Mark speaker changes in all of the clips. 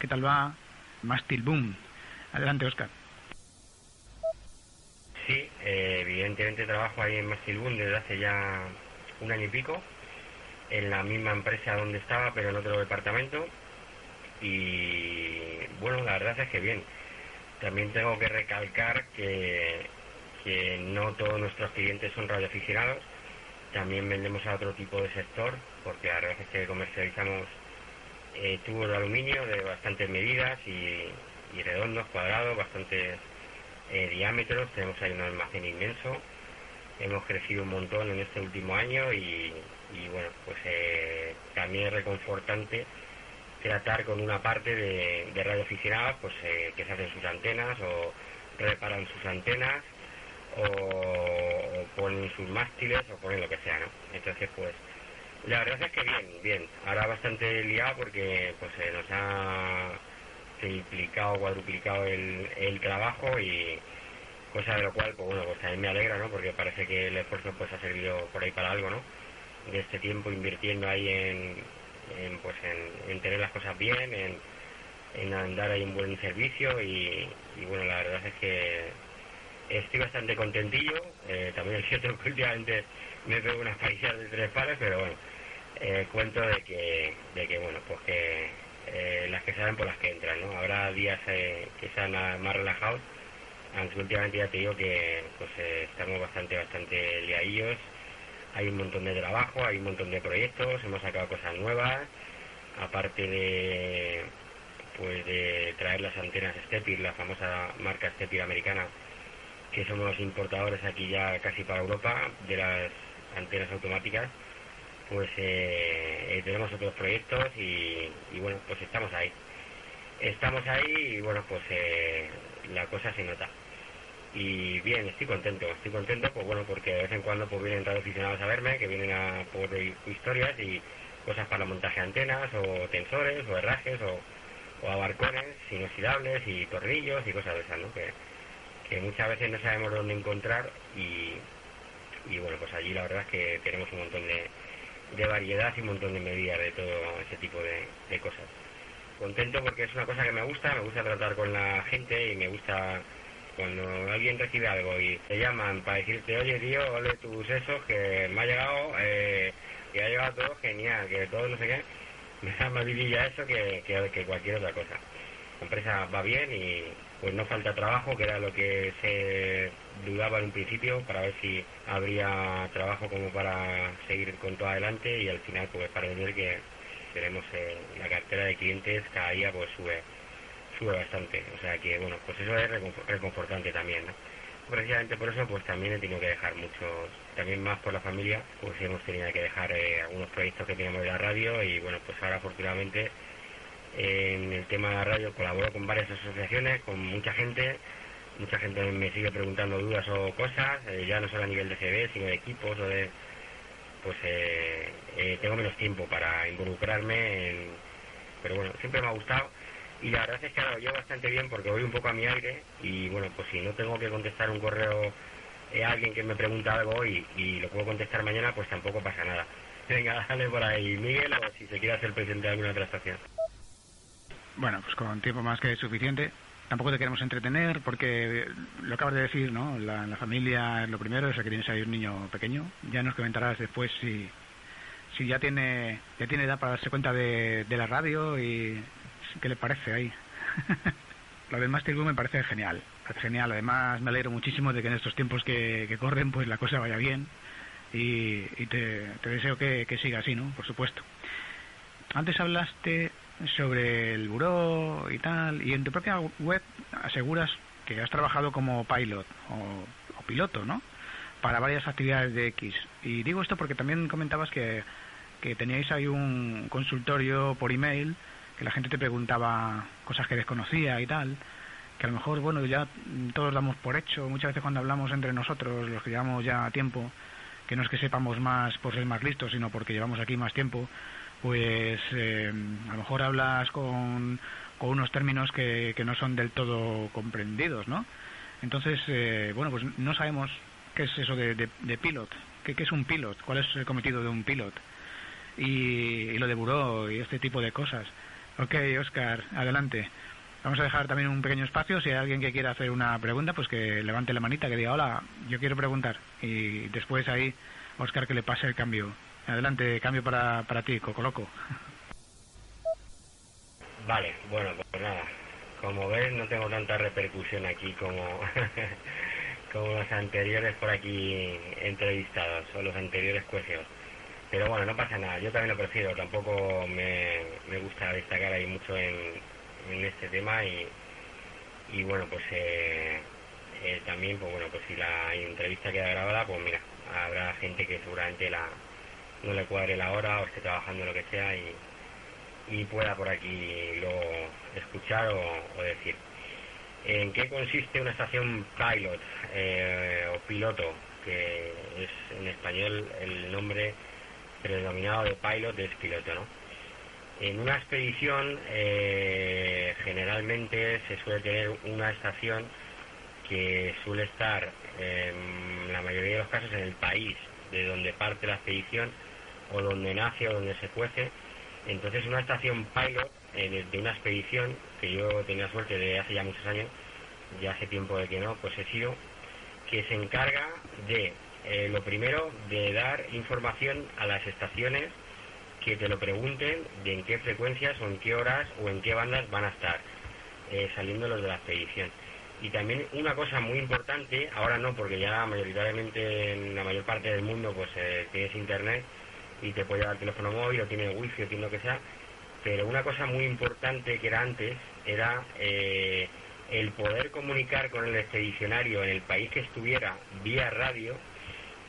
Speaker 1: qué tal va Mastil Boom. Adelante, Oscar.
Speaker 2: Sí, eh, evidentemente trabajo ahí en Mastil Boom desde hace ya un año y pico, en la misma empresa donde estaba, pero en otro departamento. Y bueno, la verdad es que bien. También tengo que recalcar que, que no todos nuestros clientes son radioaficionados. También vendemos a otro tipo de sector, porque la verdad es que comercializamos eh, tubos de aluminio de bastantes medidas y, redondos, cuadrados, bastantes eh, diámetros. Tenemos ahí un almacén inmenso. Hemos crecido un montón en este último año y, bueno, pues eh, también es reconfortante tratar con una parte de, de radioaficionados pues, eh, que se hacen sus antenas o reparan sus antenas o, ponen sus mástiles o ponen lo que sea, ¿no? Entonces, pues la verdad es que bien, bien. Ahora bastante liado porque pues se nos ha triplicado, cuadruplicado el, el trabajo y cosa de lo cual, pues bueno, pues también me alegra, ¿no? Porque parece que el esfuerzo pues ha servido por ahí para algo, ¿no? De este tiempo invirtiendo ahí en, pues en, tener las cosas bien, en, andar ahí un buen servicio y, y bueno, la verdad es que estoy bastante contentillo. Eh, también es cierto que últimamente me pego unas paisas de tres pares, pero bueno, eh, cuento de que, de que, bueno, pues que eh, las que salen por las que entran, ¿no? Habrá días que sean más relajados, aunque últimamente ya te digo que pues estamos bastante, bastante liadillos. Hay un montón de trabajo, hay un montón de proyectos, hemos sacado cosas nuevas, aparte de pues de traer las antenas Stepir, la famosa marca Stepir americana, que somos importadores aquí ya casi para Europa de las antenas automáticas, pues eh, eh, tenemos otros proyectos y, bueno, pues estamos ahí. Estamos ahí y bueno, pues eh, la cosa se nota. Y bien, estoy contento, estoy contento, pues bueno, porque de vez en cuando pues vienen aficionados a verme, que vienen a por historias y cosas para montaje de antenas o tensores o herrajes o, o abarcones inoxidables y tornillos y cosas de esas, ¿no? Que, que muchas veces no sabemos dónde encontrar y, y bueno, pues allí la verdad es que tenemos un montón de, de variedad y un montón de medidas de todo ese tipo de, cosas. Contento porque es una cosa que me gusta, me gusta tratar con la gente y me gusta cuando alguien recibe algo y te llaman para decirte, oye tío, ole tus sesos, que me ha llegado, eh, que ha llegado todo genial, que todo no sé qué, me da más vidilla eso que, que cualquier otra cosa. La empresa va bien y, pues no falta trabajo, que era lo que se dudaba en un principio, para ver si habría trabajo como para seguir con todo adelante y al final pues para ver que tenemos eh, la cartera de clientes cada día pues sube sube bastante, o sea que bueno, pues eso es reconfortante también, ¿no? Precisamente por eso pues también he tenido que dejar muchos, también más por la familia, pues hemos tenido que dejar eh, algunos proyectos que teníamos de la radio y bueno, pues ahora afortunadamente en el tema de la radio colaboro con varias asociaciones, con mucha gente. Mucha gente me sigue preguntando dudas o cosas, eh, ya no solo a nivel de CB, sino de equipos o de... Pues eh, eh, tengo menos tiempo para involucrarme, en, pero bueno, siempre me ha gustado. Y la verdad es que ahora lo llevo bastante bien porque voy un poco a mi aire y bueno, pues si no tengo que contestar un correo a alguien que me pregunta algo y, y lo puedo contestar mañana, pues tampoco pasa nada. Venga, dale por ahí, Miguel, o si se quiere hacer presente de alguna otra estación.
Speaker 1: Bueno, pues con tiempo más que suficiente. Tampoco te queremos entretener porque lo acabas de decir, ¿no? La, familia es lo primero, es que tienes ahí un niño pequeño. Ya nos comentarás después si, si ya tiene ya tiene edad para darse cuenta de, de la radio y qué le parece ahí. lo del Master me parece genial, genial. Además me alegro muchísimo de que en estos tiempos que, que corren pues la cosa vaya bien y, y te, te, deseo que, que siga así, ¿no? Por supuesto. Antes hablaste sobre el buró y tal, y en tu propia web aseguras que has trabajado como pilot o, piloto, ¿no? Para varias actividades de X. Y digo esto porque también comentabas que, que teníais ahí un consultorio por email que la gente te preguntaba cosas que desconocía y tal, que a lo mejor, bueno, ya todos damos por hecho, muchas veces cuando hablamos entre nosotros, los que llevamos ya tiempo, que no es que sepamos más por ser más listos, sino porque llevamos aquí más tiempo, pues eh, a lo mejor hablas con, con unos términos que, que, no son del todo comprendidos, ¿no? Entonces, eh, bueno, pues no sabemos qué es eso de, de, pilot, ¿Qué, ¿Qué, es un pilot, cuál es el cometido de un pilot y, y lo de buró y este tipo de cosas. Ok, Oscar, adelante. Vamos a dejar también un pequeño espacio. Si hay alguien que quiera hacer una pregunta, pues que levante la manita, que diga, hola, yo quiero preguntar. Y después ahí, Oscar, que le pase el cambio. Adelante, cambio para, para ti, Coco Loco.
Speaker 2: Vale, bueno, pues nada. Como ves, no tengo tanta repercusión aquí como, como los anteriores por aquí entrevistados o los anteriores cuejeos. Pero bueno, no pasa nada, yo también lo prefiero, tampoco me, me gusta destacar ahí mucho en, en este tema y, y bueno, pues eh, eh, también, pues bueno, pues si la entrevista queda grabada, pues mira, habrá gente que seguramente la no le cuadre la hora o esté trabajando lo que sea y, y pueda por aquí luego escuchar o, decir. ¿En qué consiste una estación pilot eh, o piloto? Que es en español el nombre predominado de pilot es piloto, ¿no? En una expedición eh, generalmente se suele tener una estación que suele estar en la mayoría de los casos en el país de donde parte la expedición o donde nace o donde se cuece. Entonces una estación pilot eh, de una expedición que yo tenía suerte de hace ya muchos años, ya hace tiempo de que no, pues he sido, que se encarga de, eh, lo primero, de dar información a las estaciones que te lo pregunten de en qué frecuencias o en qué horas o en qué bandas van a estar eh, saliendo los de la expedición. Y también una cosa muy importante, ahora no, porque ya mayoritariamente en la mayor parte del mundo pues eh, tienes internet y te puede dar teléfono móvil o tienes wifi o tiene lo que sea, pero una cosa muy importante que era antes era eh, el poder comunicar con el expedicionario en el país que estuviera vía radio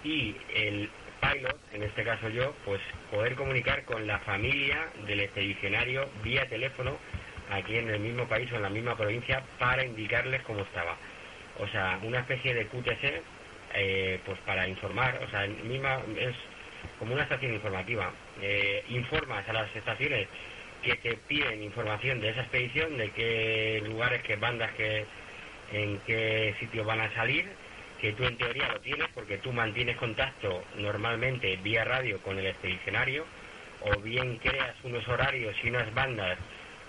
Speaker 2: y el pilot, en este caso yo, pues poder comunicar con la familia del expedicionario vía teléfono aquí en el mismo país o en la misma provincia para indicarles cómo estaba. O sea, una especie de QTC, eh, pues para informar, o sea, misma, es como una estación informativa. Eh, informas a las estaciones que te piden información de esa expedición, de qué lugares, qué bandas, qué, en qué sitios van a salir que tú en teoría lo tienes porque tú mantienes contacto normalmente vía radio con el expedicionario o bien creas unos horarios y unas bandas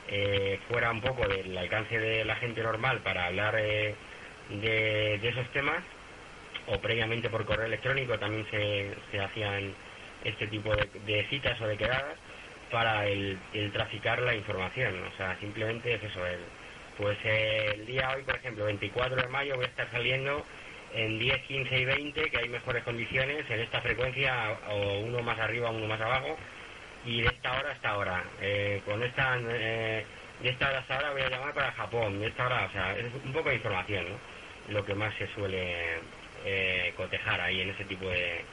Speaker 2: eh, fuera un poco del alcance de la gente normal para hablar eh, de, esos temas o previamente por correo electrónico también se, se hacían este tipo de, citas o de quedadas para el, traficar la información o sea simplemente es eso el, pues el día hoy por ejemplo 24 de mayo voy a estar saliendo en 10, 15 y 20, que hay mejores condiciones en esta frecuencia, o uno más arriba, uno más abajo, y de esta hora hasta ahora. Eh, con esta, eh, de esta hora hasta ahora voy a llamar para Japón, de esta hora, o sea, es un poco de información, ¿no? Lo que más se suele eh, cotejar ahí en ese tipo de,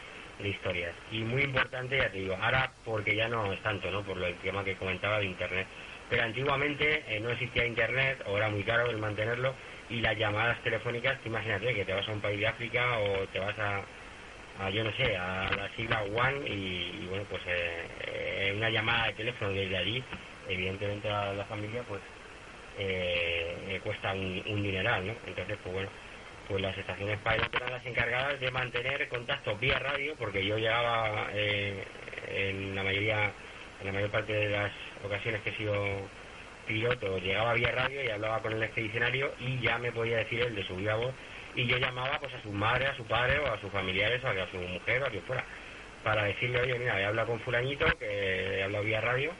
Speaker 2: historias. Y muy importante, ya te digo, ahora porque ya no es tanto, ¿no? Por lo tema que comentaba de Internet. Pero antiguamente no existía Internet, o era muy caro el mantenerlo, y las llamadas telefónicas, imagínate que te vas a un país de África o te vas a, yo no sé, a la sigla One y, bueno, pues eh, eh, una llamada de teléfono desde allí, evidentemente a la familia, pues eh, cuesta un, dineral, ¿no? Entonces, pues bueno, pues las estaciones pilot eran las encargadas de mantener contacto vía radio, porque yo llegaba en la mayoría, en la mayor parte de las ocasiones que he sido piloto llegaba vía radio y hablaba con el expedicionario y ya me podía decir él de su viva voz y yo llamaba pues a su madre, a su padre o a sus familiares o a su mujer o a quien fuera para decirle, oye, mira, he hablado con fulanito que he hablado vía radio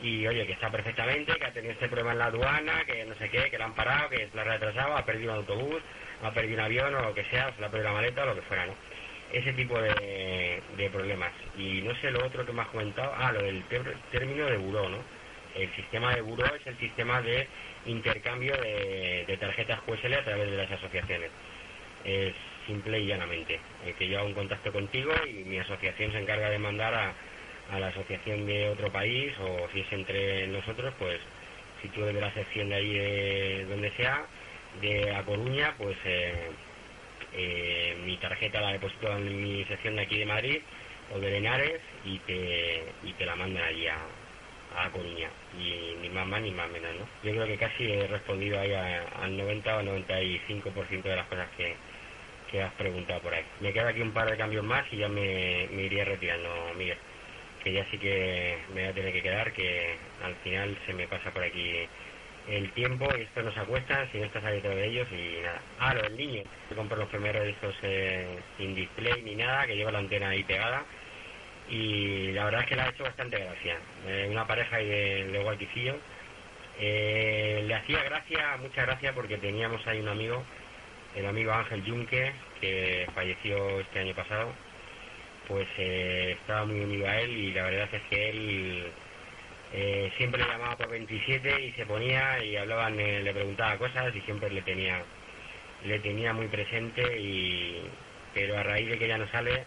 Speaker 2: y oye, que está perfectamente, que ha tenido este problema en la aduana, que no sé qué, que la han parado, que la ha retrasado, ha perdido un autobús, ha perdido un avión o lo que sea, se ha perdido la maleta o lo que fuera, ¿no? Ese tipo de, de problemas. Y no sé lo otro que me has comentado, ah, lo del término de buró, ¿no? el sistema de buró es el sistema de intercambio de, tarjetas QSL a través de las asociaciones. Es simple y llanamente. que yo hago un contacto contigo y mi asociación se encarga de mandar a, a la asociación de otro país o si es entre nosotros, pues si tú de la sección de ahí de donde sea, de A Coruña, pues eh, eh, mi tarjeta la deposito en mi sección de aquí de Madrid o de Lenares y te, y te la mandan allí a, a Coruña. Y ni más más ni más menos, ¿no? Yo creo que casi he respondido ahí al 90 o 95% de las cosas que, que has preguntado por ahí. Me queda aquí un par de cambios más y ya me, me iría retirando, Miguel. Que ya sí que me voy a tener que quedar, que al final se me pasa por aquí el tiempo y esto nos acuesta si no estás ahí de ellos y nada. Ah, lo del niño. Yo compro los primeros estos eh, sin display ni nada, que lleva la antena ahí pegada. Y la verdad es que le ha hecho bastante gracia. Eh, una pareja ahí de, de. Eh, le hacía gracia, mucha gracia, porque teníamos ahí un amigo, el amigo Ángel Junque, que falleció este año pasado. Pues estaba muy unido a él y la verdad es que él eh, siempre le llamaba por 27 y se ponía y hablaban, eh, le preguntaba cosas y siempre le tenía le tenía muy presente y pero a raíz de que ya no sale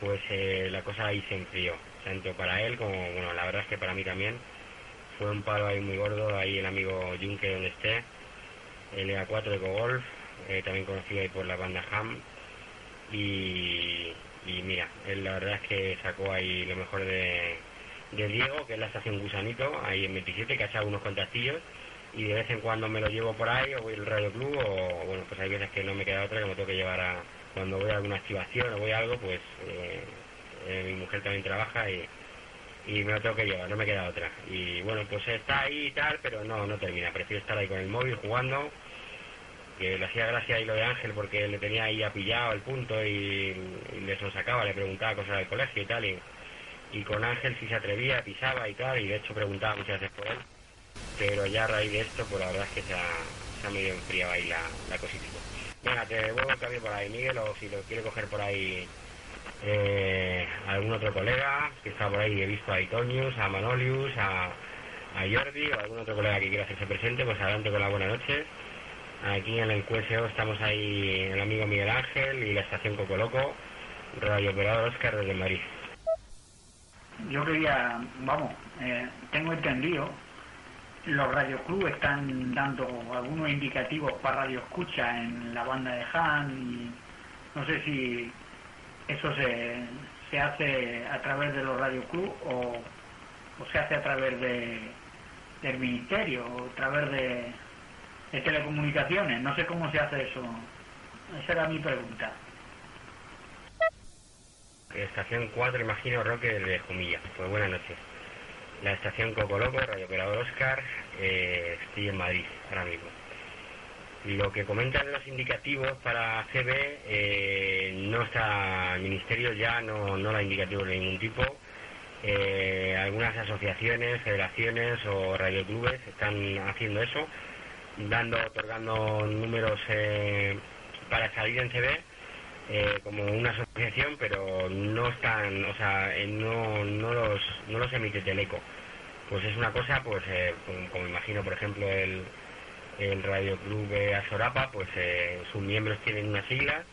Speaker 2: pues eh, la cosa ahí se enfrió tanto para él como bueno la verdad es que para mí también. Fue un palo ahí muy gordo ahí el amigo Junque donde esté el EA4 de Golf también conocido ahí por la banda Ham y, y mira él la verdad es que sacó ahí lo mejor de de Diego, que es la estación Gusanito, ahí en 27, que ha echado unos contactillos y de vez en cuando me lo llevo por ahí o voy al Radio Club o bueno, pues hay veces que no me queda otra que me tengo que llevar a cuando voy a alguna activación o voy a algo, pues eh, eh, mi mujer también trabaja y, y me lo tengo que llevar, no me queda otra. Y bueno, pues está ahí y tal, pero no, no termina. Prefiero estar ahí con el móvil jugando, que le hacía gracia ahí lo de Ángel porque le tenía ahí apillado el punto y, y le sacaba, le preguntaba cosas del colegio y tal. y y con Ángel si se atrevía, pisaba y tal, y de hecho preguntaba muchas veces por él, pero ya a raíz de esto, pues la verdad es que se ha, se ha medio enfriado ahí la, la cosita. Venga, te vuelvo cambio por ahí, Miguel, o si lo quiere coger por ahí eh, algún otro colega que está por ahí, he visto a Itonius, a Manolius, a, Jordi, o algún otro colega que quiera hacerse presente, pues adelante con la buena noche. Aquí en el QSO estamos ahí el amigo Miguel Ángel y la estación Coco Loco, Radio Operador Oscar desde Madrid
Speaker 3: yo quería, vamos, eh, tengo entendido, los radioclubes están dando algunos indicativos para radio escucha en la banda de Han y no sé si eso se, se hace a través de los radioclubs o, o se hace a través de, del ministerio o a través de, de telecomunicaciones, no sé cómo se hace eso. Esa era mi pregunta.
Speaker 2: Estación 4, imagino, Roque de Jumilla. Pues buenas noches. La estación Coco Loco, Radio Operador Oscar, eh, estoy en Madrid ahora mismo. Lo que comentan los indicativos para CB, eh, no está el ministerio ya, no, no indicativos de ningún tipo. Eh, algunas asociaciones, federaciones o radioclubes están haciendo eso, dando, otorgando números para salir en CB eh, como una asociación, pero no están, o sea, eh, no, no, los, no los emite Teleco. Pues es una cosa, pues eh, como, imagino, por ejemplo, el, el Radio Club de Azorapa, pues sus miembros tienen una sigla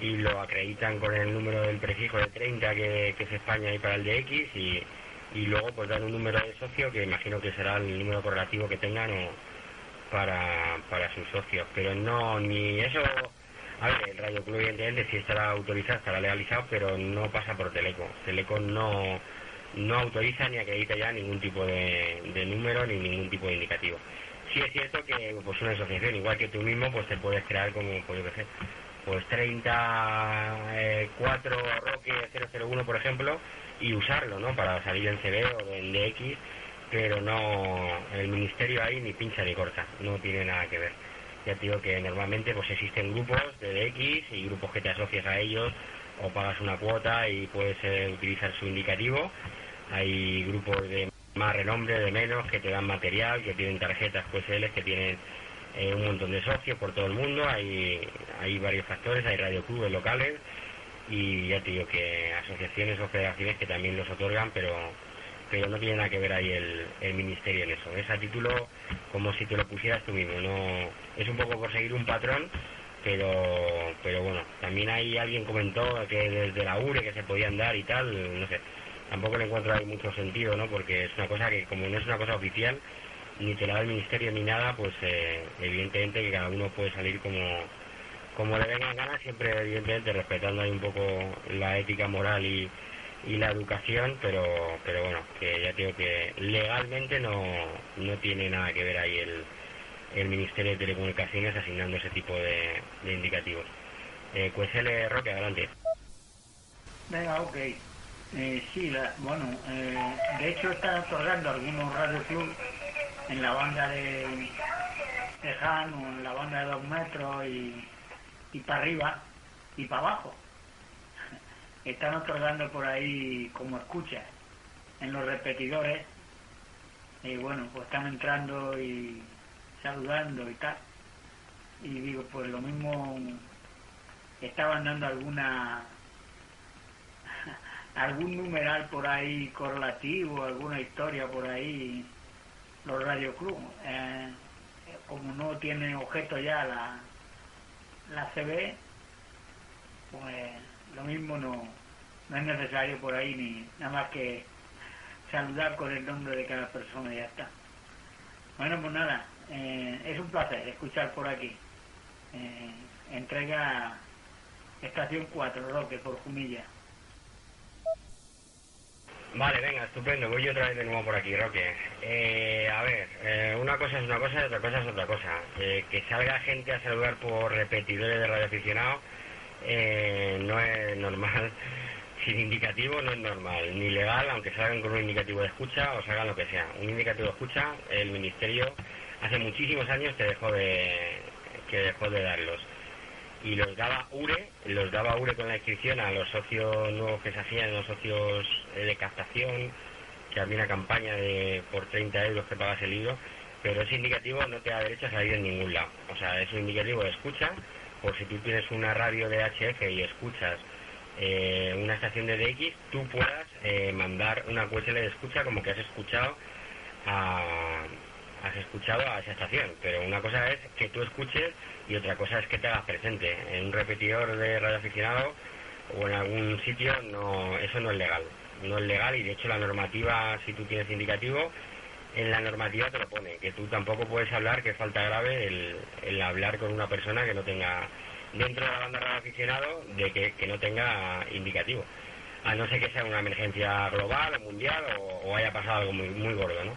Speaker 2: y lo acreditan con el número del prefijo de 30 que, que es España y para el de X y, y luego pues dan un número de socio que imagino que será el número correlativo que tengan o para, para sus socios. Pero no, ni eso a ver, el Radio Club evidentemente sí estará autorizado, estará legalizado, pero no pasa por Teleco. Teleco no, no autoriza ni acredita ya ningún tipo de, número ni ningún tipo de indicativo. Sí es cierto que pues una asociación, igual que tú mismo, pues te puedes crear como, pues yo qué sé, pues 34 eh, Roque 001, por ejemplo, y usarlo, ¿no? Para salir en CB o en DX, pero no, el ministerio ahí ni pincha ni corta, no tiene nada que ver ya te digo que normalmente pues existen grupos de DX y grupos que te asocias a ellos o pagas una cuota y puedes eh, utilizar su indicativo. Hay grupos de más renombre, de menos, que te dan material, que tienen tarjetas QSL, que tienen eh, un montón de socios por todo el mundo. Hay, hay varios factores, hay radioclubes locales y ya te digo que asociaciones o federaciones que también los otorgan, pero pero no tiene nada que ver ahí el, el ministerio en eso. Es a título como si te lo pusieras tú mismo. No es un poco por seguir un patrón, pero pero bueno, también hay alguien comentó que desde la URE que se podían dar y tal, no sé. tampoco le encuentro ahí mucho sentido, ¿no? Porque es una cosa que como no es una cosa oficial, ni te la da el ministerio ni nada, pues eh, evidentemente que cada uno puede salir como, como le vengan ganas, siempre evidentemente respetando ahí un poco la ética moral y, y la educación, pero, pero bueno, que ya digo que legalmente no, no tiene nada que ver ahí el, el Ministerio de Telecomunicaciones asignando ese tipo de, indicativos. Eh, L. Roque, adelante.
Speaker 3: Venga, ok. Eh, sí, bueno, eh, de hecho están otorgando algunos Radio Club en la banda de, de Han o en la banda de dos metros y, y para arriba y para abajo. Están otorgando por ahí como escucha en los repetidores y bueno, pues están entrando y saludando y tal. Y digo, pues lo mismo estaban dando alguna algún numeral por ahí correlativo, alguna historia por ahí, los Radio Club. Eh, como no tiene objeto ya la, la CB, pues lo mismo no, no es necesario por ahí ni nada más que saludar con el nombre de cada persona y ya está. Bueno, pues nada, eh, es un placer escuchar por aquí. Eh, entrega Estación 4, Roque, por Jumilla.
Speaker 2: Vale, venga, estupendo. Voy yo otra vez de nuevo por aquí, Roque. Eh, a ver, una cosa es una cosa y otra cosa es otra cosa. que salga gente a saludar por repetidores de radioaficionados no es normal. Sin indicativo no es normal, ni legal, aunque salgan con un indicativo de escucha o salgan lo que sea. Un indicativo de escucha, el Ministerio hace muchísimos años que dejó de, que dejó de darlos. Y los daba URE, los daba URE con la inscripción a los socios nuevos que se hacían, los socios de captación, que había una campaña de por 30 euros que pagas el libro, pero ese indicativo no te da derecho a salir en ningún lado. O sea, es un indicativo de escucha, por si tú tienes una radio de HF y escuchas eh, una estación de DX, tú puedas eh, mandar una QSL de escucha como que has escuchado a has escuchado a esa estación, pero una cosa es que tú escuches y otra cosa es que te hagas presente. En un repetidor de radio aficionado o en algún sitio, no, eso no es legal. No es legal y de hecho la normativa, si tú tienes indicativo, en la normativa te lo pone, que tú tampoco puedes hablar, que falta grave el, el hablar con una persona que no tenga, dentro de la banda radio aficionado, de que, que no tenga indicativo. A no ser que sea una emergencia global o mundial o, o haya pasado algo muy, muy gordo, ¿no?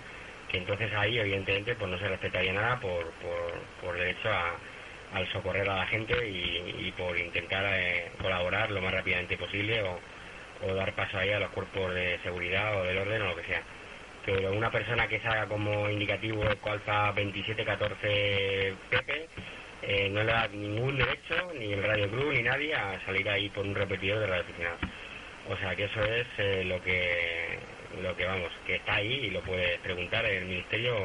Speaker 2: que entonces ahí evidentemente pues no se respetaría nada por, por, por derecho a, al socorrer a la gente y, por intentar eh, colaborar lo más rápidamente posible o, dar paso ahí a los cuerpos de seguridad o del orden o lo que sea. Pero una persona que salga como indicativo Alfa 2714 PP eh, no le da ningún derecho, ni el Radio Club ni nadie, a salir ahí por un repetidor de radio O sea que eso es eh, lo que lo que vamos, que está ahí y lo puedes preguntar en el ministerio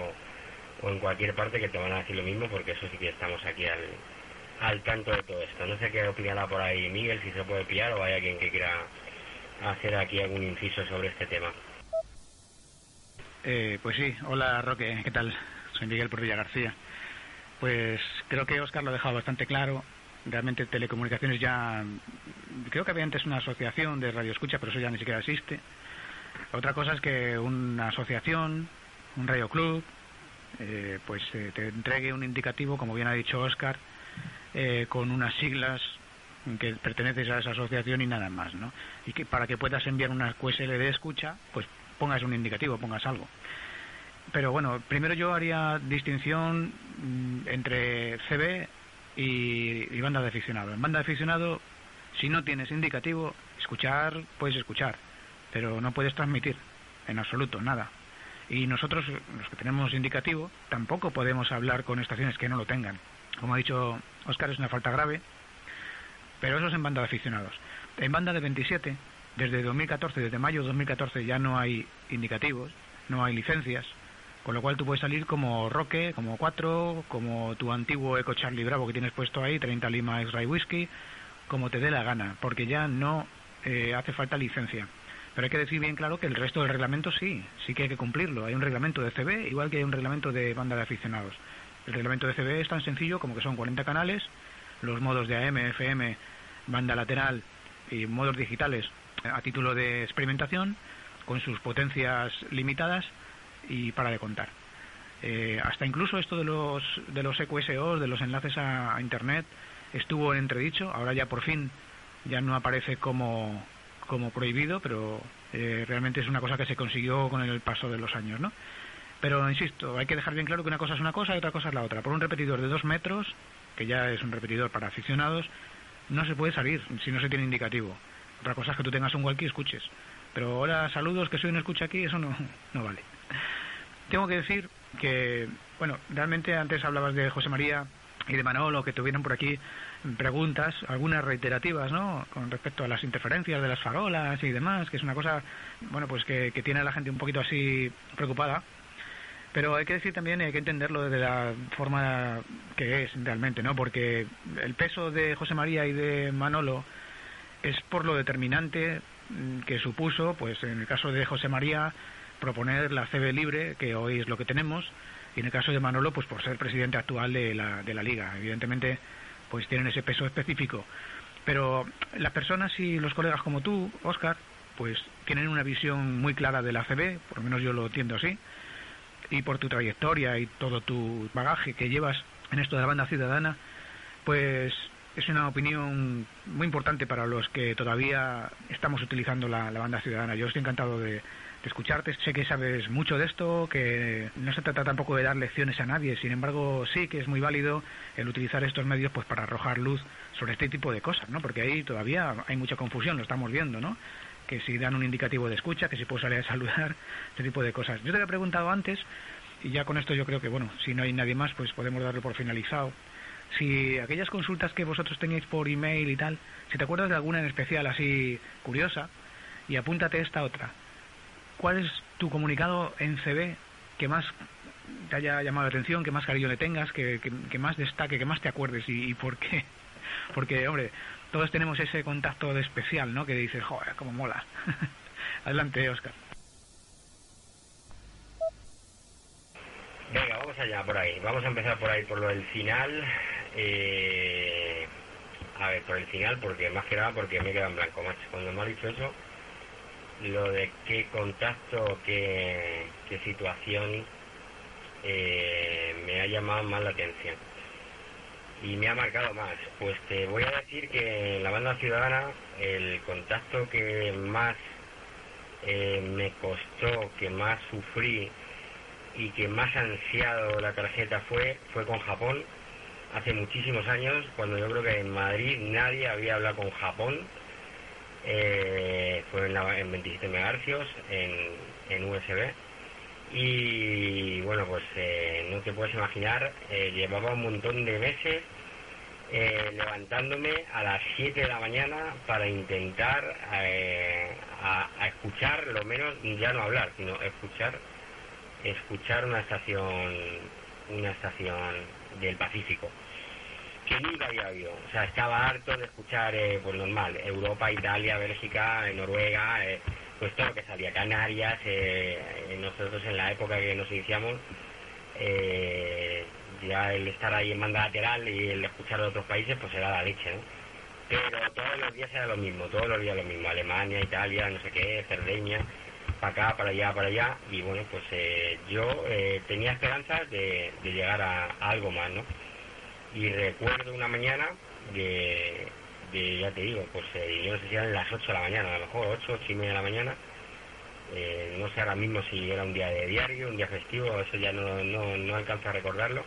Speaker 2: o, en cualquier parte que te van a decir lo mismo, porque eso sí que estamos aquí al, al tanto de todo esto. No sé qué opinará por ahí Miguel, si se puede pillar o hay alguien que quiera hacer aquí algún inciso sobre este tema.
Speaker 1: Eh, pues sí, hola Roque, ¿qué tal? Soy Miguel Porrilla García. Pues creo que Oscar lo ha dejado bastante claro. Realmente Telecomunicaciones ya, creo que había antes una asociación de radio escucha, pero eso ya ni siquiera existe. Otra cosa es que una asociación, un radio club, eh, pues eh, te entregue un indicativo, como bien ha dicho Oscar, eh, con unas siglas que perteneces a esa asociación y nada más, ¿no? Y que para que puedas enviar una QSL de escucha, pues pongas un indicativo, pongas algo. Pero bueno, primero yo haría distinción mm, entre CB y, banda de aficionado. En banda de aficionado, si no tienes indicativo, escuchar, puedes escuchar pero no puedes transmitir en absoluto nada. Y nosotros, los que tenemos indicativo, tampoco podemos hablar con estaciones que no lo tengan. Como ha dicho Oscar, es una falta grave, pero eso es en banda de aficionados. En banda de 27, desde 2014, desde mayo de 2014 ya no hay indicativos, no hay licencias, con lo cual tú puedes salir como Roque, como 4, como tu antiguo Eco Charlie Bravo que tienes puesto ahí, 30 Lima X-Ray Whisky, como te dé la gana, porque ya no eh, hace falta licencia. Pero hay que decir bien claro que el resto del reglamento sí, sí que hay que cumplirlo. Hay un reglamento de CB, igual que hay un reglamento de banda de aficionados. El reglamento de CB es tan sencillo como que son 40 canales, los modos de AM, FM, banda lateral y modos digitales a título de experimentación, con sus potencias limitadas y para de contar. Eh, hasta incluso esto de los, de los EQSOs, de los enlaces a, Internet, estuvo en entredicho. Ahora ya por fin ya no aparece como, como prohibido, pero eh, realmente es una cosa que se consiguió con el paso de los años, ¿no? Pero insisto, hay que dejar bien claro que una cosa es una cosa y otra cosa es la otra. Por un repetidor de dos metros, que ya es un repetidor para aficionados, no se puede salir si no se tiene indicativo. Otra cosa es que tú tengas un walkie y escuches. Pero ahora saludos que soy un escucha aquí, eso no, no vale. Tengo que decir que, bueno, realmente antes hablabas de José María y de Manolo que tuvieron por aquí preguntas, algunas reiterativas, ¿no? Con respecto a las interferencias de las farolas y demás, que es una cosa, bueno, pues que, que tiene a la gente un poquito así preocupada. Pero hay que decir también, hay que entenderlo desde la forma que es realmente, ¿no? Porque el peso de José María y de Manolo es por lo determinante que supuso, pues en el caso de José María, proponer la CB libre, que hoy es lo que tenemos, y en el caso de Manolo, pues por ser presidente actual de la, de la liga. Evidentemente, pues tienen ese peso específico. Pero las personas y los colegas como tú, Oscar, pues tienen una visión muy clara de la CB, por lo menos yo lo entiendo así, y por tu trayectoria y todo tu bagaje que llevas en esto de la banda ciudadana, pues es una opinión muy importante para los que todavía estamos utilizando la, banda ciudadana. Yo estoy encantado de, escucharte. Sé que sabes mucho de esto, que no se trata tampoco de dar lecciones a nadie. Sin embargo, sí que es muy válido el utilizar estos medios pues para arrojar luz sobre este tipo de cosas, ¿no? Porque ahí todavía hay mucha confusión, lo estamos viendo, ¿no? Que si dan un indicativo de escucha, que si puedo salir a saludar, este tipo de cosas. Yo te había preguntado antes, y ya con esto yo creo que, bueno, si no hay nadie más, pues podemos darlo por finalizado si aquellas consultas que vosotros tenéis por email y tal, si te acuerdas de alguna en especial así curiosa, y apúntate esta otra. ¿Cuál es tu comunicado en CB que más te haya llamado la atención, que más cariño le tengas, que, que, más destaque, que más te acuerdes y, por qué? Porque, hombre, todos tenemos ese contacto de especial, ¿no? Que dices, joder, cómo mola. Adelante, Oscar.
Speaker 2: Venga, vamos allá por ahí. Vamos a empezar por ahí, por lo del final. Eh, a ver, por el final, porque más que nada porque me queda en blanco, macho. Cuando me ha dicho eso, lo de qué contacto, qué, qué situación eh, me ha llamado más la atención. Y me ha marcado más. Pues te voy a decir que en la banda ciudadana el contacto que más eh, me costó, que más sufrí y que más ansiado la tarjeta fue, fue con Japón hace muchísimos años, cuando yo creo que en Madrid nadie había hablado con Japón. Eh, fue en, 27 MHz, en, USB. Y bueno, pues eh, no te puedes imaginar, eh, llevaba un montón de meses levantándome a las 7 de la mañana para intentar a, a, escuchar, lo menos ya no hablar, sino escuchar, escuchar una estación, una estación del Pacífico que nunca había oído. O sea, estaba harto de escuchar, eh, pues normal, Europa, Italia, Bélgica, eh, Noruega, eh, pues todo lo que salía, Canarias, nosotros en la época que nos iniciamos, ya el estar ahí en banda lateral y el escuchar de otros países, pues era la leche, ¿no? Pero todos los días era lo mismo, todos los días lo mismo, Alemania, Italia, no sé qué, Cerdeña, para acá, para allá, para allá, y bueno, pues yo tenía esperanzas de, llegar a algo más, ¿no? Y recuerdo una mañana de, ya te digo, pues eh, yo no sé si eran las 8 de la mañana, a lo mejor 8, 8 y media de la mañana, eh, no sé ahora mismo si era un día de diario, un día festivo, eso ya no, no, no alcanzo a recordarlo,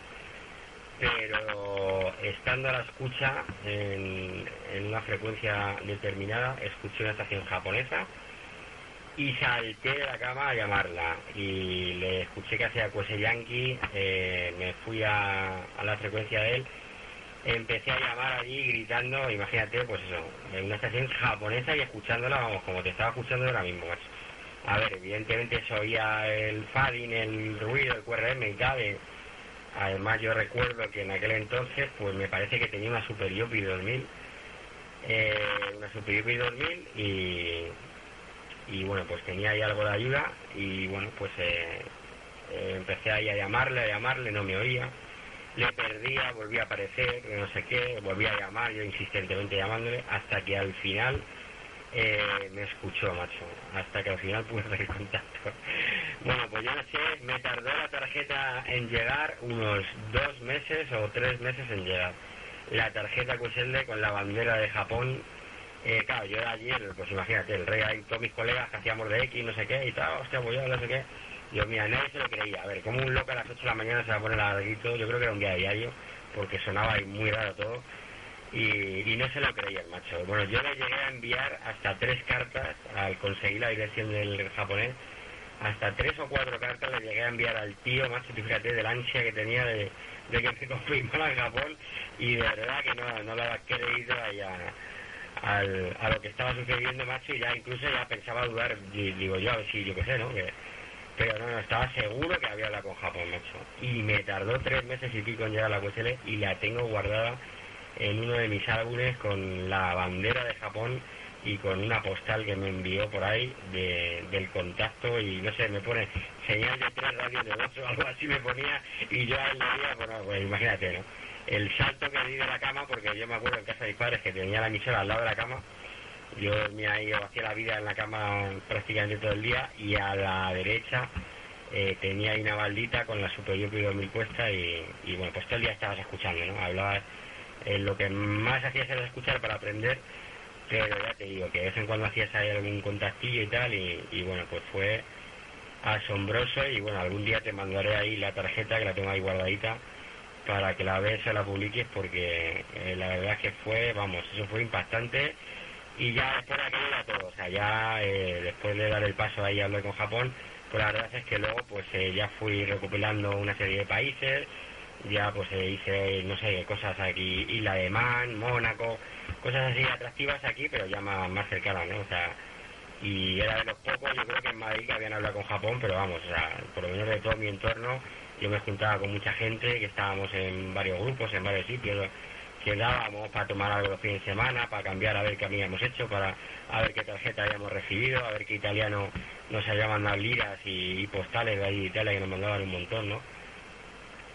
Speaker 2: pero estando a la escucha en, una frecuencia determinada, escuché una estación japonesa y salté de la cama a llamarla y le escuché que hacía Cuese Yankee, eh, me fui a, la frecuencia de él empecé a llamar allí gritando, imagínate, pues eso, en una estación japonesa y escuchándola, vamos, como te estaba escuchando ahora mismo, A ver, evidentemente se oía el fading, el ruido, el QRM y tal. Eh. además yo recuerdo que en aquel entonces, pues me parece que tenía una Super Yuppie 2000, eh, una Super Yuppie 2000 y, y bueno, pues tenía ahí algo de ayuda y bueno, pues eh, empecé ahí a llamarle, a llamarle, no me oía le perdía, volvía a aparecer, no sé qué, volvía a llamar, yo insistentemente llamándole, hasta que al final eh, me escuchó, macho, hasta que al final pude hacer contacto. Bueno, pues yo no sé, me tardó la tarjeta en llegar unos dos meses o tres meses en llegar. La tarjeta QSL con la bandera de Japón. Eh, claro, yo era allí, pues imagínate, el rey ahí, todos mis colegas que hacíamos de X, no sé qué, y tal, hostia, pues yo no sé qué. Yo, mira, nadie se lo creía. A ver, como un loco a las 8 de la mañana se va a poner larguito, yo creo que era un día diario, porque sonaba ahí muy raro todo y, no se lo creía el macho. Bueno, yo le llegué a enviar hasta tres cartas al conseguir la dirección del japonés. Hasta tres o cuatro cartas le llegué a enviar al tío, macho, fíjate, de la ansia que tenía de, que se confirmara en Japón y de verdad que no, no lo había creído al, a lo que estaba sucediendo, macho, y ya incluso ya pensaba dudar, digo yo, a ver si yo qué sé, ¿no? Que, pero no, no, estaba seguro que había hablado con Japón, macho. Y me tardó tres meses y pico en llegar a la QSL y la tengo guardada en uno de mis álbumes con la bandera de Japón y con una postal que me envió por ahí de, del contacto y no sé, me pone señal de tres, radio de dos o algo así me ponía y yo al día, bueno, pues imagínate, ¿no? El salto que di de la cama, porque yo me acuerdo en casa de mis padres que tenía la emisora al lado de la cama, yo dormía ahí, hacía la vida en la cama prácticamente todo el día y a la derecha eh, tenía ahí una baldita con la superior y 2000 puesta y, y bueno, pues todo el día estabas escuchando, ¿no? Hablabas eh, lo que más hacías era escuchar para aprender, pero ya te digo que de vez en cuando hacías ahí algún contactillo y tal, y, bueno, pues fue asombroso y bueno, algún día te mandaré ahí la tarjeta que la tengo ahí guardadita para que la veas la publiques porque eh, la verdad es que fue, vamos, eso fue impactante y ya después de aquello todo, o sea, ya eh, después de dar el paso ahí a hablar con Japón, pues la verdad es que luego pues ya fui recopilando una serie de países, ya pues eh, hice, no sé, cosas aquí, Isla de Man, Mónaco, cosas así atractivas aquí, pero ya más, más cercanas, ¿no? O sea, y era de los pocos, yo creo que en Madrid que habían hablado con Japón, pero vamos, o sea, por lo menos de todo mi entorno, yo me juntaba con mucha gente, que estábamos en varios grupos, en varios sitios, que dábamos para tomar algo los fines de semana, para cambiar a ver qué habíamos hecho, para a ver qué tarjeta habíamos recibido, a ver qué italiano nos había mandado liras y, postales de ahí de Italia que nos mandaban un montón, ¿no?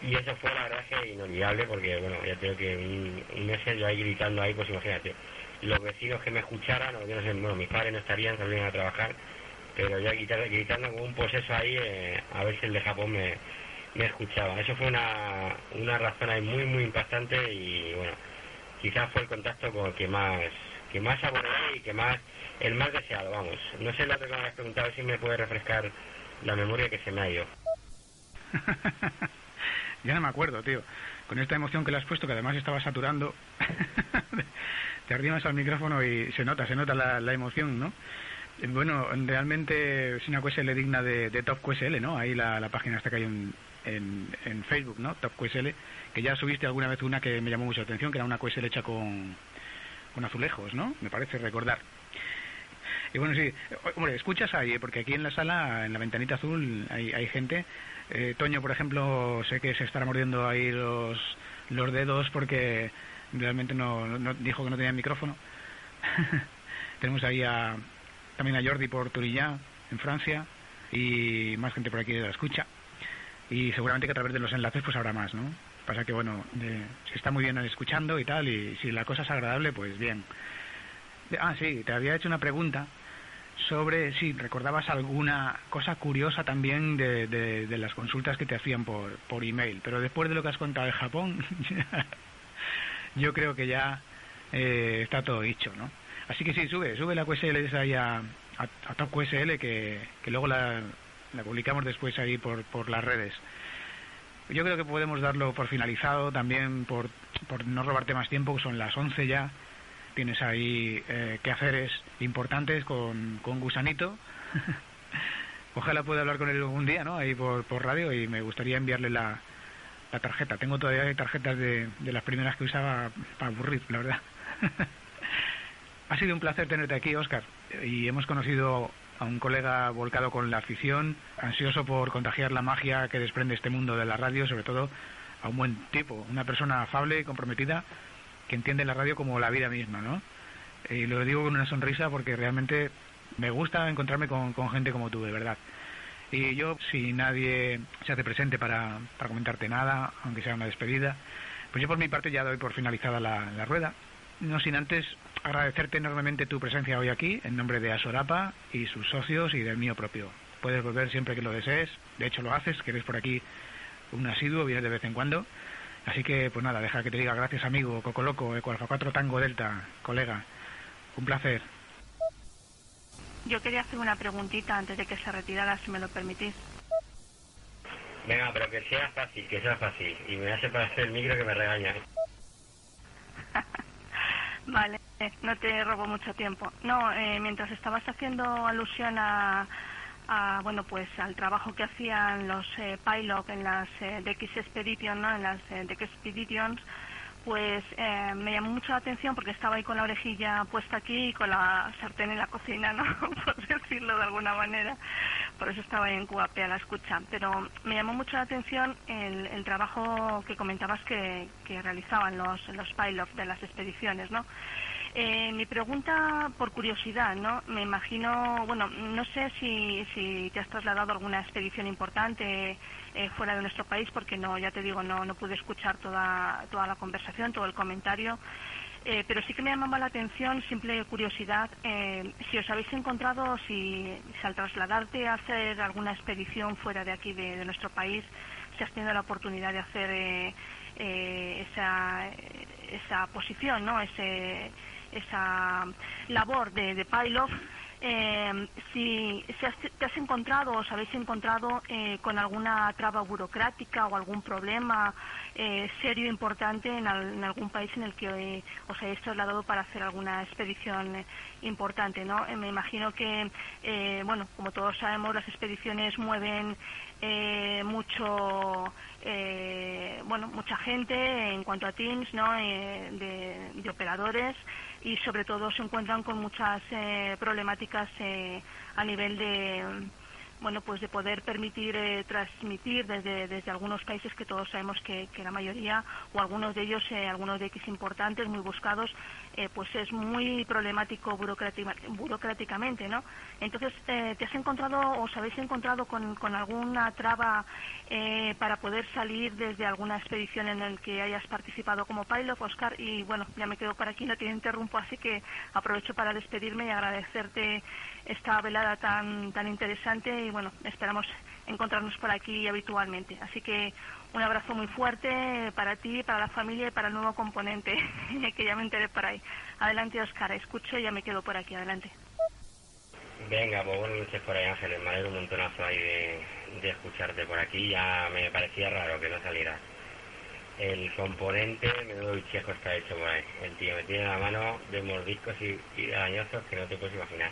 Speaker 2: y eso fue la verdad inolvidable porque bueno ya tengo que un, mes yo ahí gritando ahí pues imagínate los vecinos que me escucharan o yo no sé bueno mis padres no estarían saldrían a trabajar pero ya gritando, gritando como un poseso ahí eh, a ver si el de Japón me, me escuchaba eso fue una, una razón ahí muy muy impactante y bueno quizás fue el contacto con el que más que más abordé y que más el más deseado vamos no sé lo que me habías preguntado si me puede refrescar la memoria que se me ha ido
Speaker 1: Ya no me acuerdo, tío. Con esta emoción que le has puesto, que además estaba saturando, te arrimas al micrófono y se nota, se nota la, emoción, ¿no? Bueno, realmente es una QSL digna de, Top QSL, ¿no? Ahí la, página está que hay en, en, Facebook, ¿no? Top QSL, que ya subiste alguna vez una que me llamó mucho la atención, que era una QSL hecha con, con azulejos, ¿no? Me parece recordar. Y bueno, sí, hombre, escuchas ahí, ¿eh? porque aquí en la sala, en la ventanita azul, hay, hay gente eh, Toño, por ejemplo, sé que se estará mordiendo ahí los, los dedos porque realmente no, dijo que no tenía micrófono. Tenemos ahí a, también a Jordi por Turillá, en Francia, y más gente por aquí de la escucha. Y seguramente que a través de los enlaces pues habrá más, ¿no? Pasa que, bueno, se está muy bien escuchando y tal, y si la cosa es agradable, pues bien. Ah, sí, te había hecho una pregunta sobre si recordabas alguna cosa curiosa también de, de, las consultas que te hacían por, por email. Pero después de lo que has contado de Japón, yo creo que ya eh, está todo dicho, ¿no? Así que sí, sube, sube la QSL esa ahí a, a, Top QSL, que, que luego la, la, publicamos después ahí por, por las redes. Yo creo que podemos darlo por finalizado también, por, por no robarte más tiempo, son las 11 ya tienes ahí eh, quehaceres importantes con, con Gusanito. Ojalá pueda hablar con él un día, ¿no? Ahí por, por radio y me gustaría enviarle la, la tarjeta. Tengo todavía tarjetas de, de las primeras que usaba para aburrir, la verdad. ha sido un placer tenerte aquí, Oscar. Y hemos conocido a un colega volcado con la afición, ansioso por contagiar la magia que desprende este mundo de la radio, sobre todo a un buen tipo, una persona afable y comprometida que entiende la radio como la vida misma, ¿no? Y lo digo con una sonrisa porque realmente me gusta encontrarme con, gente como tú, de verdad. Y yo, si nadie se hace presente para, para comentarte nada, aunque sea una despedida, pues yo por mi parte ya doy por finalizada la, rueda. no sin antes agradecerte enormemente tu presencia hoy aquí, en nombre de Asorapa y sus socios y del mío propio. Puedes volver siempre que lo desees, de hecho lo haces, que eres por aquí un asiduo, vienes de vez en cuando. Así que, pues nada, deja que te diga gracias, amigo, Coco Loco, Eco Alfa 4 Tango Delta, colega. Un placer.
Speaker 4: Yo quería hacer una preguntita antes de que se retirara, si me lo permitís.
Speaker 2: Venga, pero que sea fácil, que sea fácil. Y me hace para hacer el micro que me regaña.
Speaker 4: vale, no te robo mucho tiempo. No, eh, mientras estabas haciendo alusión a, a, bueno, pues al trabajo que hacían los eh, en las eh, DX Expedition, ¿no? En las eh, DX Expeditions, pues eh, me llamó mucho la atención porque estaba ahí con la orejilla puesta aquí y con la sartén en la cocina, ¿no? Por decirlo de alguna manera. Por eso estaba ahí en QAP a la escucha. Pero me llamó mucho la atención el, el trabajo que comentabas que, que realizaban los, los pilots de las expediciones, ¿no? Eh, mi pregunta, por curiosidad, ¿no? Me imagino, bueno, no sé si, si te has trasladado a alguna expedición importante eh, fuera de nuestro país, porque no, ya te digo, no, no pude escuchar toda, toda la conversación, todo el comentario. Eh, pero sí que me llamaba la atención, simple curiosidad, eh, si os habéis encontrado, si, si, al trasladarte a hacer alguna expedición fuera de aquí, de, de nuestro país, si has tenido la oportunidad de hacer esa, esa posición, ¿no? Ese, esa labor de, de eh, si, has, te has encontrado o os habéis encontrado eh, con alguna traba burocrática o algún problema eh, serio importante en, al, en, algún país en el que eh, os hayáis trasladado para hacer alguna expedición eh, importante, ¿no? me imagino que, eh, bueno, como todos sabemos, las expediciones mueven mucho, bueno, mucha gente en cuanto a teams, ¿no? de, de operadores y sobre todo se encuentran con muchas eh, problemáticas eh, a nivel de bueno pues de poder permitir eh, transmitir desde, desde algunos países que todos sabemos que, que la mayoría o algunos de ellos eh, algunos de X importantes muy buscados eh, pues es muy problemático burocráticamente no entonces te has encontrado o os habéis encontrado con, alguna traba para poder salir desde alguna expedición en la que hayas participado como pilot Oscar y bueno ya me quedo por aquí no te interrumpo así que aprovecho para despedirme y agradecerte esta velada tan tan interesante y bueno, esperamos encontrarnos por aquí habitualmente. Así que un abrazo muy fuerte para ti, para la familia y para el nuevo componente, que ya me enteré por ahí. Adelante, Oscar, escucho y ya me quedo por aquí. Adelante.
Speaker 2: Venga, pues buenas noches por ahí, Ángeles. Me alegro un montonazo ahí de, escucharte por aquí. Ya me parecía raro que no salieras. El componente, me doy chejo está hecho por ahí. El tío me tiene la mano de mordiscos y, y de que no te puedes imaginar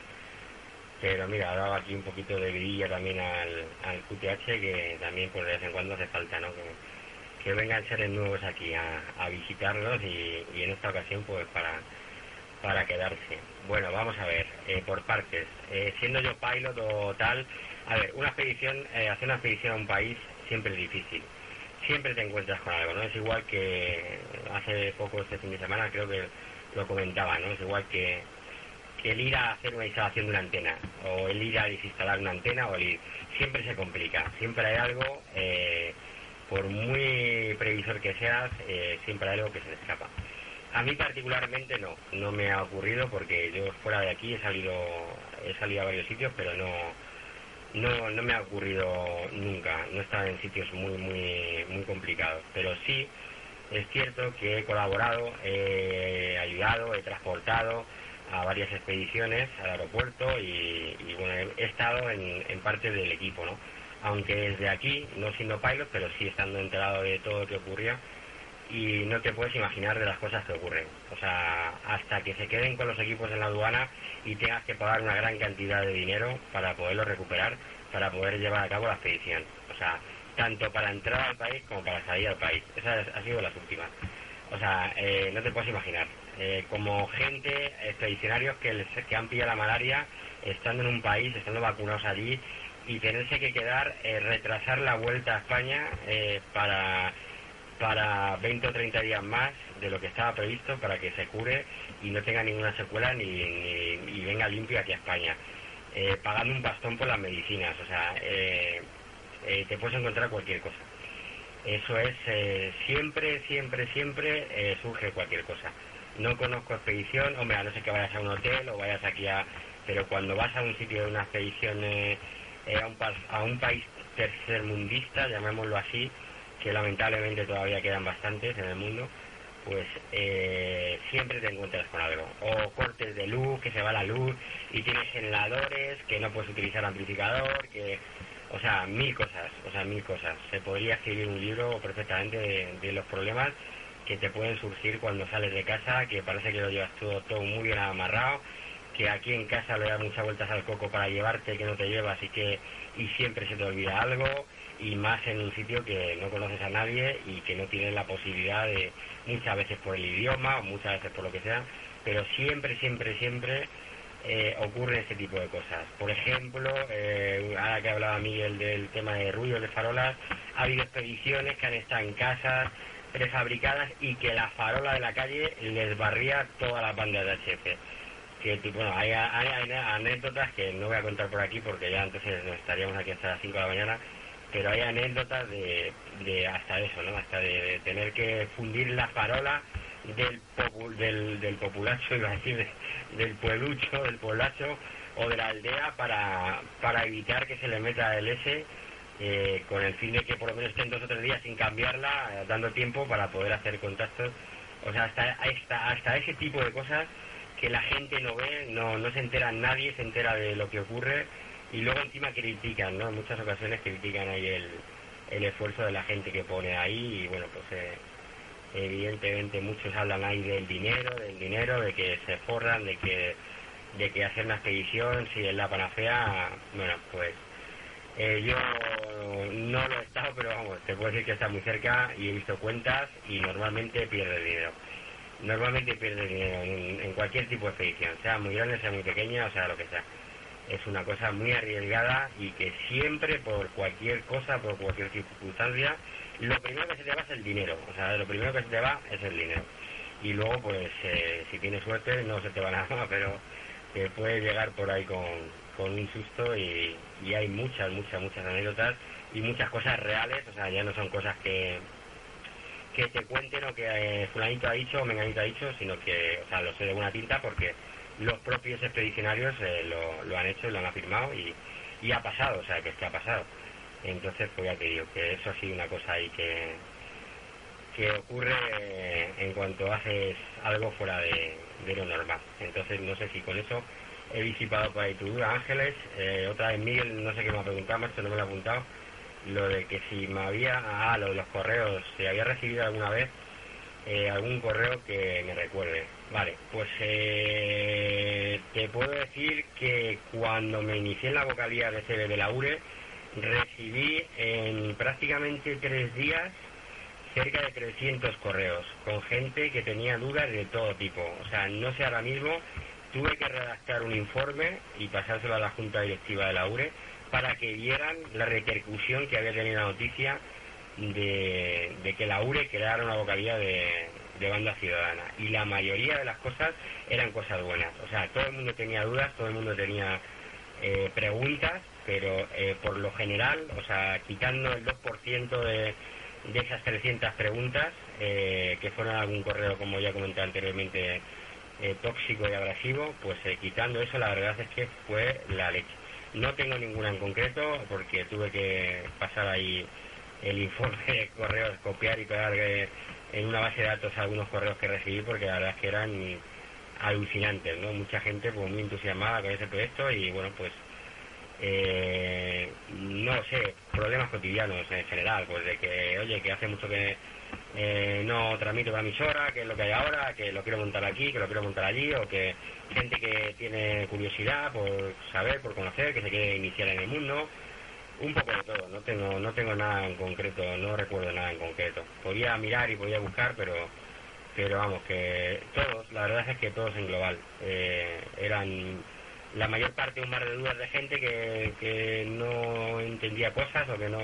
Speaker 2: pero mira, dado aquí un poquito de vidilla también al, al QTH que también por de vez en cuando hace falta, ¿no? Que, que vengan seres nuevos aquí a, a visitarnos y, y, en esta ocasión pues para, para quedarse. Bueno, vamos a ver, eh, por partes. Eh, siendo yo pilot o tal, a ver, una expedición, eh, hacer una expedición a un país siempre es difícil. Siempre te encuentras con algo, ¿no? Es igual que hace poco este fin de semana creo que lo comentaba, ¿no? Es igual que el ir a hacer una instalación de una antena o el ir a desinstalar una antena o el ir, siempre se complica, siempre hay algo, eh, por muy previsor que seas, eh, siempre hay algo que se te escapa. A mí particularmente no, no me ha ocurrido porque yo fuera de aquí he salido, he salido a varios sitios, pero no, no, no me ha ocurrido nunca, no he estado en sitios muy, muy, muy complicados, pero sí es cierto que he colaborado, he ayudado, he transportado, a varias expediciones al aeropuerto y, y bueno, he estado en, en, parte del equipo, ¿no? Aunque desde aquí, no siendo pilot, pero sí estando enterado de todo lo que ocurría y no te puedes imaginar de las cosas que ocurren. O sea, hasta que se queden con los equipos en la aduana y tengas que pagar una gran cantidad de dinero para poderlo recuperar, para poder llevar a cabo la expedición. O sea, tanto para entrar al país como para salir al país. Esa ha sido las últimas. O sea, eh, no te puedes imaginar eh, como gente, expedicionarios que, les, que han pillado la malaria estando en un país, estando vacunados allí y tenerse que quedar, eh, retrasar la vuelta a España eh, para, para 20 o 30 días más de lo que estaba previsto para que se cure y no tenga ninguna secuela ni, venga limpio aquí a España. Eh, pagando un bastón por las medicinas, o sea, eh, eh, te puedes encontrar cualquier cosa. Eso es, siempre, siempre, siempre surge cualquier cosa No conozco expedición, hombre, a no ser que vayas a un hotel o vayas aquí a... Pero cuando vas a un sitio de una expedición eh, eh, a, un, a un país tercermundista, llamémoslo así, que lamentablemente todavía quedan bastantes en el mundo, pues eh, siempre te encuentras con algo. O cortes de luz, que se va la luz, y tienes generadores, que no puedes utilizar amplificador, que... O sea, mil cosas, o sea, mil cosas. Se podría escribir un libro perfectamente de, los problemas que te pueden surgir cuando sales de casa, que parece que lo llevas todo, todo muy bien amarrado, que aquí en casa le das muchas vueltas al coco para llevarte, que no te llevas y que y siempre se te olvida algo, y más en un sitio que no conoces a nadie y que no tienes la posibilidad de, muchas veces por el idioma o muchas veces por lo que sea, pero siempre, siempre, siempre eh, ocurre ese tipo de cosas. Por ejemplo, eh, ahora que hablaba Miguel del tema de ruidos de farolas, ha habido expediciones que han estado en casas prefabricadas y que la farola de la calle les barría toda la banda de HF. Que, bueno, hay, anécdotas que no voy a contar por aquí porque ya entonces estaríamos aquí hasta las 5 de la mañana, pero hay anécdotas de, de hasta eso, ¿no? Hasta de, tener que fundir la farola del, del, del populacho, iba a decir, del pueblucho, del pueblacho o de la aldea para, para evitar que se le meta el S eh, con el fin de que por lo menos estén dos o tres días sin cambiarla, eh, dando tiempo para poder hacer contactos. O sea, hasta, hasta, hasta ese tipo de cosas que la gente no ve, no, no se entera nadie, se entera de lo que ocurre y luego encima critican, ¿no? En muchas ocasiones critican ahí el, el esfuerzo de la gente que pone ahí y bueno, pues eh, evidentemente muchos hablan ahí del dinero, del dinero, de que se forran, de que de que hacer una expedición si es la panacea, bueno, pues eh, yo no lo he estado, pero vamos, te puedo decir que está muy cerca y he visto cuentas y normalmente pierde dinero. Normalmente pierde dinero en, cualquier tipo de expedición, sea muy grande, sea muy pequeña, o sea lo que sea es una cosa muy arriesgada y que siempre por cualquier cosa, por cualquier circunstancia, lo primero que se te va es el dinero, o sea, lo primero que se te va es el dinero. Y luego, pues, eh, si tienes suerte, no se te va nada, pero te puede llegar por ahí con, con un susto y, y, hay muchas, muchas, muchas anécdotas y muchas cosas reales, o sea, ya no son cosas que que te cuenten o que eh, fulanito ha dicho o menganito ha dicho, sino que, o sea, lo sé de buena tinta porque los propios expedicionarios eh, lo, han hecho, lo han afirmado y, y ha pasado, o sea, que es que ha pasado. Entonces, pues ya te digo, que eso ha sido una cosa ahí que, que ocurre en cuanto haces algo fuera de, lo normal. Entonces, no sé si con eso he disipado para duda, Ángeles. Eh, otra vez Miguel, no sé qué me ha preguntado, esto no me lo ha apuntado. Lo de que si me había, ah, los correos, si había recibido alguna vez eh, algún correo que me recuerde. Vale, pues eh, te puedo decir que cuando me inicié en la vocalía de CB de la URE, recibí en prácticamente tres días cerca de 300 correos con gente que tenía dudas de todo tipo. O sea, no sé ahora mismo, tuve que redactar un informe y pasárselo a la Junta Directiva de la URE para que vieran la repercusión que había tenido la noticia de, que la URE creara una vocalía de, banda ciudadana. Y la mayoría de las cosas eran cosas buenas. O sea, todo el mundo tenía dudas, todo el mundo tenía eh, preguntas, pero eh, por lo general, o sea, quitando el 2% de, de esas 300 preguntas, eh, que fueron algún correo, como ya comenté anteriormente, tóxico y agresivo, pues quitando eso, la verdad es que fue la leche. No tengo ninguna en concreto, porque tuve que pasar ahí el informe de correos, copiar y pegar eh, en una base de datos algunos correos que recibí porque la verdad es que eran alucinantes, ¿no? Mucha gente pues muy entusiasmada con ese proyecto y bueno, pues eh, no sé, problemas cotidianos en general, pues de que, oye, que hace mucho que eh, no transmito la emisora, que es lo que hay ahora, que lo quiero montar aquí, que lo quiero montar allí, o que gente que tiene curiosidad por saber, por conocer, que se quiere iniciar en el mundo, un poco de todo, no tengo, no tengo nada en concreto, no recuerdo nada en concreto. Podía mirar y podía buscar, pero, pero vamos, que todos, la verdad es que todos en global, eh, eran la mayor parte un mar de dudas de gente que, que no entendía cosas o que no,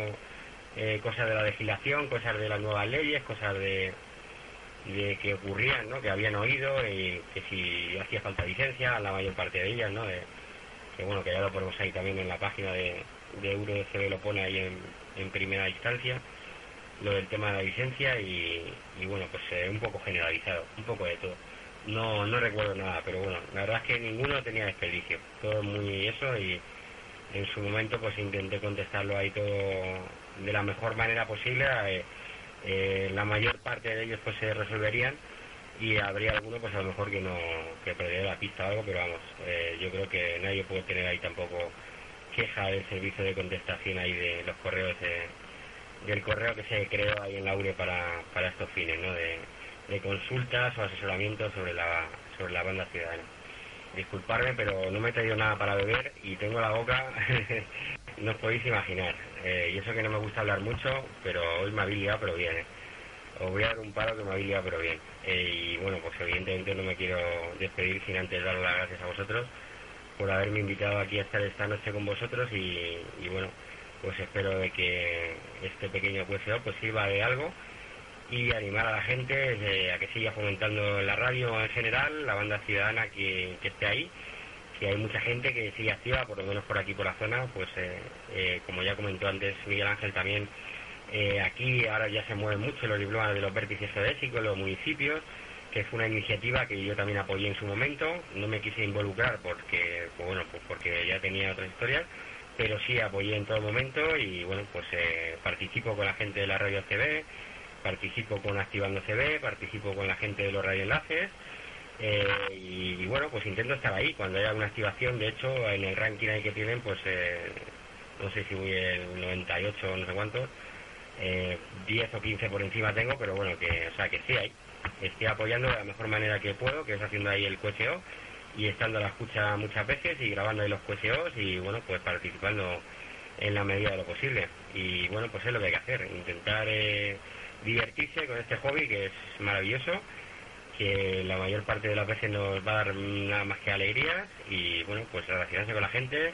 Speaker 2: eh, cosas de la legislación, cosas de las nuevas leyes, cosas de, de que ocurrían, ¿no? que habían oído y que si hacía falta licencia, la mayor parte de ellas, ¿no? que bueno, que ya lo ponemos ahí también en la página de, de EuroDCB lo pone ahí en, primera instancia, lo del tema de la licencia y, bueno, pues eh, un poco generalizado, un poco de todo. no, no recuerdo nada, pero bueno, la verdad es que ninguno tenía desperdicio, todo muy eso y en su momento pues intenté contestarlo ahí todo de la mejor manera posible. Eh, eh, la mayor parte de ellos pues se resolverían y habría alguno pues a lo mejor que no que perdería la pista o algo, pero vamos, eh, yo creo que nadie puede tener ahí tampoco queja del servicio de contestación ahí de los correos del correo que se creó ahí en la URE para, para estos fines, ¿no? De, de consultas o asesoramiento sobre la, sobre la banda ciudadana. Disculparme, pero no me he traído nada para beber y tengo la boca, no os podéis imaginar. Eh, y eso que no me gusta hablar mucho, pero hoy me ha liado, pero bien. ¿eh? Os voy a dar un paro que me ha liado, pero bien. Eh, y bueno, pues evidentemente no me quiero despedir sin antes dar las gracias a vosotros por haberme invitado aquí a estar esta noche con vosotros y, bueno, pues espero de que este pequeño QSO pues sirva de algo y animar a la gente eh, a que siga fomentando la radio en general, la banda ciudadana que, esté ahí, que hay mucha gente que sigue activa, por lo menos por aquí por la zona, pues eh, eh, como ya comentó antes Miguel Ángel también, aquí ahora ya se mueven mucho los diplomas de los vértices geodésicos, los municipios, que fue una iniciativa que yo también apoyé en su momento, no me quise involucrar porque, pues bueno, pues porque ya tenía otras historias, pero sí apoyé en todo momento y bueno, pues participo con la gente de la radio TV, participo con Activando CB, participo con la gente de los radioenlaces eh, y, bueno, pues intento estar ahí cuando haya alguna activación. De hecho, en el ranking ahí que tienen, pues eh, no sé si voy el 98 o no sé cuántos, eh, 10 o 15 por encima tengo, pero bueno, que, o sea, que sí hay. Estoy apoyando de la mejor manera que puedo, que es haciendo ahí el QSO y estando a la escucha muchas veces y grabando ahí los QSOs y bueno, pues participando en la medida de lo posible. Y bueno, pues es lo que hay que hacer, intentar eh, divertirse con este hobby que es maravilloso, que la mayor parte de las veces nos va a dar nada más que alegrías y bueno, pues relacionarse con la gente,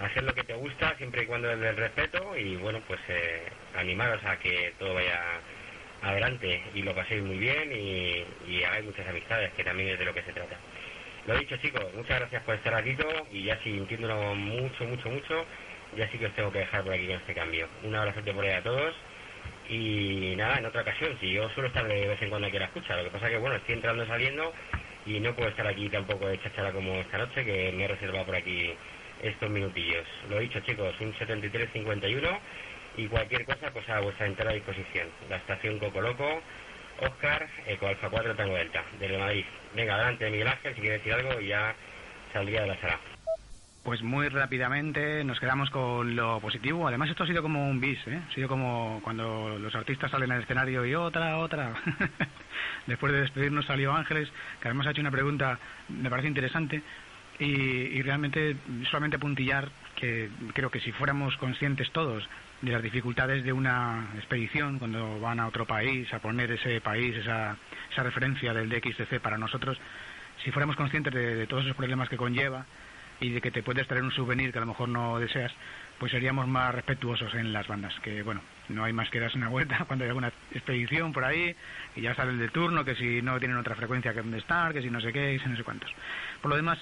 Speaker 2: hacer lo que te gusta siempre y cuando es del respeto y bueno, pues eh, animaros a que todo vaya adelante y lo paséis muy bien y, y hagáis muchas amistades, que también es de lo que se trata. Lo dicho chicos, muchas gracias por estar aquí y ya sintiéndolo mucho, mucho, mucho, ya sí que os tengo que dejar por aquí con este cambio. Un abrazo por ahí a todos y nada, en otra ocasión, si yo suelo estar de vez en cuando aquí a la escucha, lo que pasa que bueno, estoy entrando y saliendo y no puedo estar aquí tampoco de chachara como esta noche, que me he reservado por aquí estos minutillos. Lo he dicho chicos, un 7351 y cualquier cosa pues a vuestra entera disposición. La estación Coco Loco, Oscar, Eco Alfa 4 Tango Delta, desde Madrid. Venga, adelante Miguel Ángel, si quiere decir algo ya saldría de la sala.
Speaker 1: Pues muy rápidamente nos quedamos con lo positivo. Además, esto ha sido como un bis, ¿eh? Ha sido como cuando los artistas salen al escenario y otra, otra. Después de despedirnos salió Ángeles, que además ha hecho una pregunta, me parece interesante. Y, y realmente solamente puntillar que creo que si fuéramos conscientes todos de las dificultades de una expedición cuando van a otro país a poner ese país, esa, esa referencia del DXTC para nosotros, si fuéramos conscientes de todos esos problemas que conlleva, y de que te puedes traer un souvenir que a lo mejor no deseas, pues seríamos más respetuosos en las bandas. Que bueno, no hay más que darse una vuelta cuando hay alguna expedición por ahí y ya sale el de turno, que si no tienen otra frecuencia que donde estar, que si no sé qué, y si no sé cuántos. Por lo demás,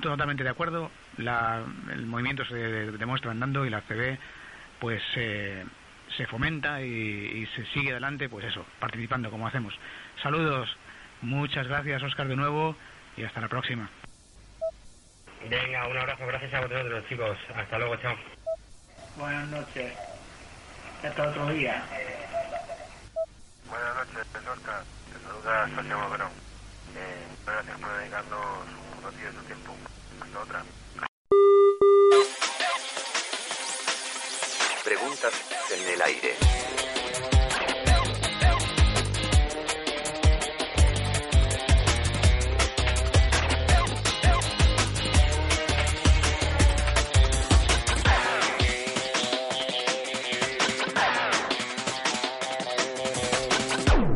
Speaker 1: totalmente de acuerdo, la, el movimiento se demuestra andando y la CB pues se fomenta y se sigue adelante, pues eso, participando como hacemos. Saludos, muchas gracias Oscar de nuevo y hasta la próxima.
Speaker 2: Venga, un abrazo, gracias a vosotros chicos. Hasta luego, chao.
Speaker 3: Buenas noches. Hasta otro día.
Speaker 5: Buenas noches, Oscar. Te saluda Santiago Verón. Eh, gracias por dedicarnos unos días de su tiempo. Hasta otra.
Speaker 6: Preguntas en el aire.